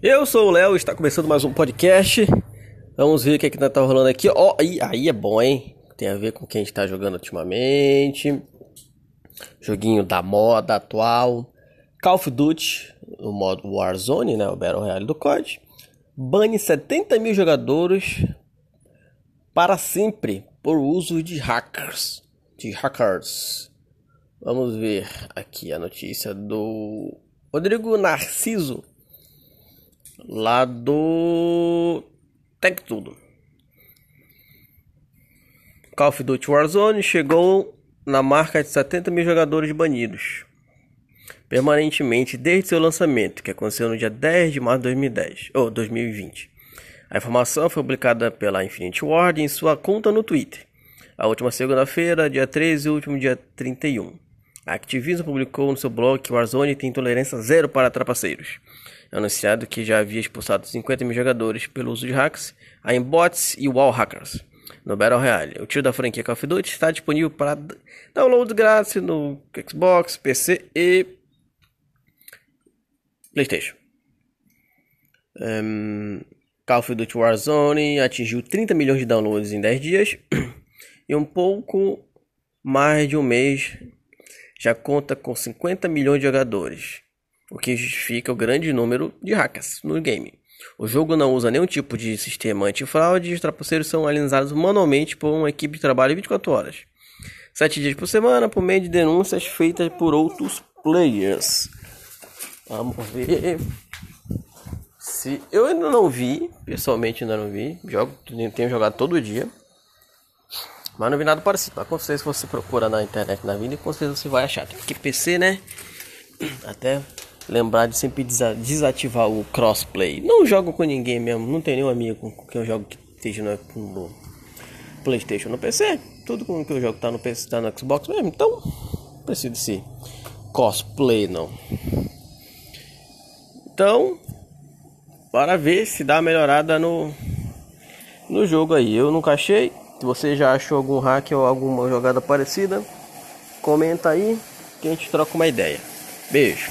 Eu sou o Léo, está começando mais um podcast. Vamos ver o que é que tá rolando aqui. Ó, oh, aí, aí é bom, hein? Tem a ver com quem a gente tá jogando ultimamente. Joguinho da moda atual. Call of Duty, o modo Warzone, né? O Battle Royale do COD. Bane 70 mil jogadores para sempre por uso de hackers. De hackers. Vamos ver aqui a notícia do Rodrigo Narciso lá do Tech Tudo. Call of Duty Warzone chegou na marca de 70 mil jogadores banidos permanentemente desde seu lançamento, que aconteceu no dia 10 de março de 2010 ou 2020. A informação foi publicada pela Infinity Ward em sua conta no Twitter. A última segunda-feira, dia 13 e o último dia 31. A Activision publicou no seu blog que Warzone tem tolerância zero para trapaceiros anunciado que já havia expulsado 50 mil jogadores pelo uso de hacks, aimbots e wall hackers no Battle Royale. O tiro da franquia Call of Duty está disponível para download grátis no Xbox, PC e PlayStation. Um, Call of Duty Warzone atingiu 30 milhões de downloads em 10 dias e um pouco mais de um mês já conta com 50 milhões de jogadores o que justifica o grande número de hackers no game. O jogo não usa nenhum tipo de sistema antifraude e os trapaceiros são analisados manualmente por uma equipe de trabalho 24 horas. 7 dias por semana, por meio de denúncias feitas por outros players. Vamos ver. Se eu ainda não vi, pessoalmente ainda não vi, jogo, tenho jogado todo dia. Mas não vi nada parecido. Mas com certeza se você procura na internet na vida, com certeza você vai achar. Porque PC, né? Até lembrar de sempre desativar o crossplay. Não jogo com ninguém mesmo, não tenho nenhum amigo com quem eu jogo que esteja no, no PlayStation, no PC. Tudo com que eu jogo tá no PC, tá no Xbox mesmo. Então, não preciso desse cosplay não. Então, para ver se dá uma melhorada no no jogo aí. Eu nunca achei. Se você já achou algum hack ou alguma jogada parecida, comenta aí que a gente troca uma ideia. Beijo.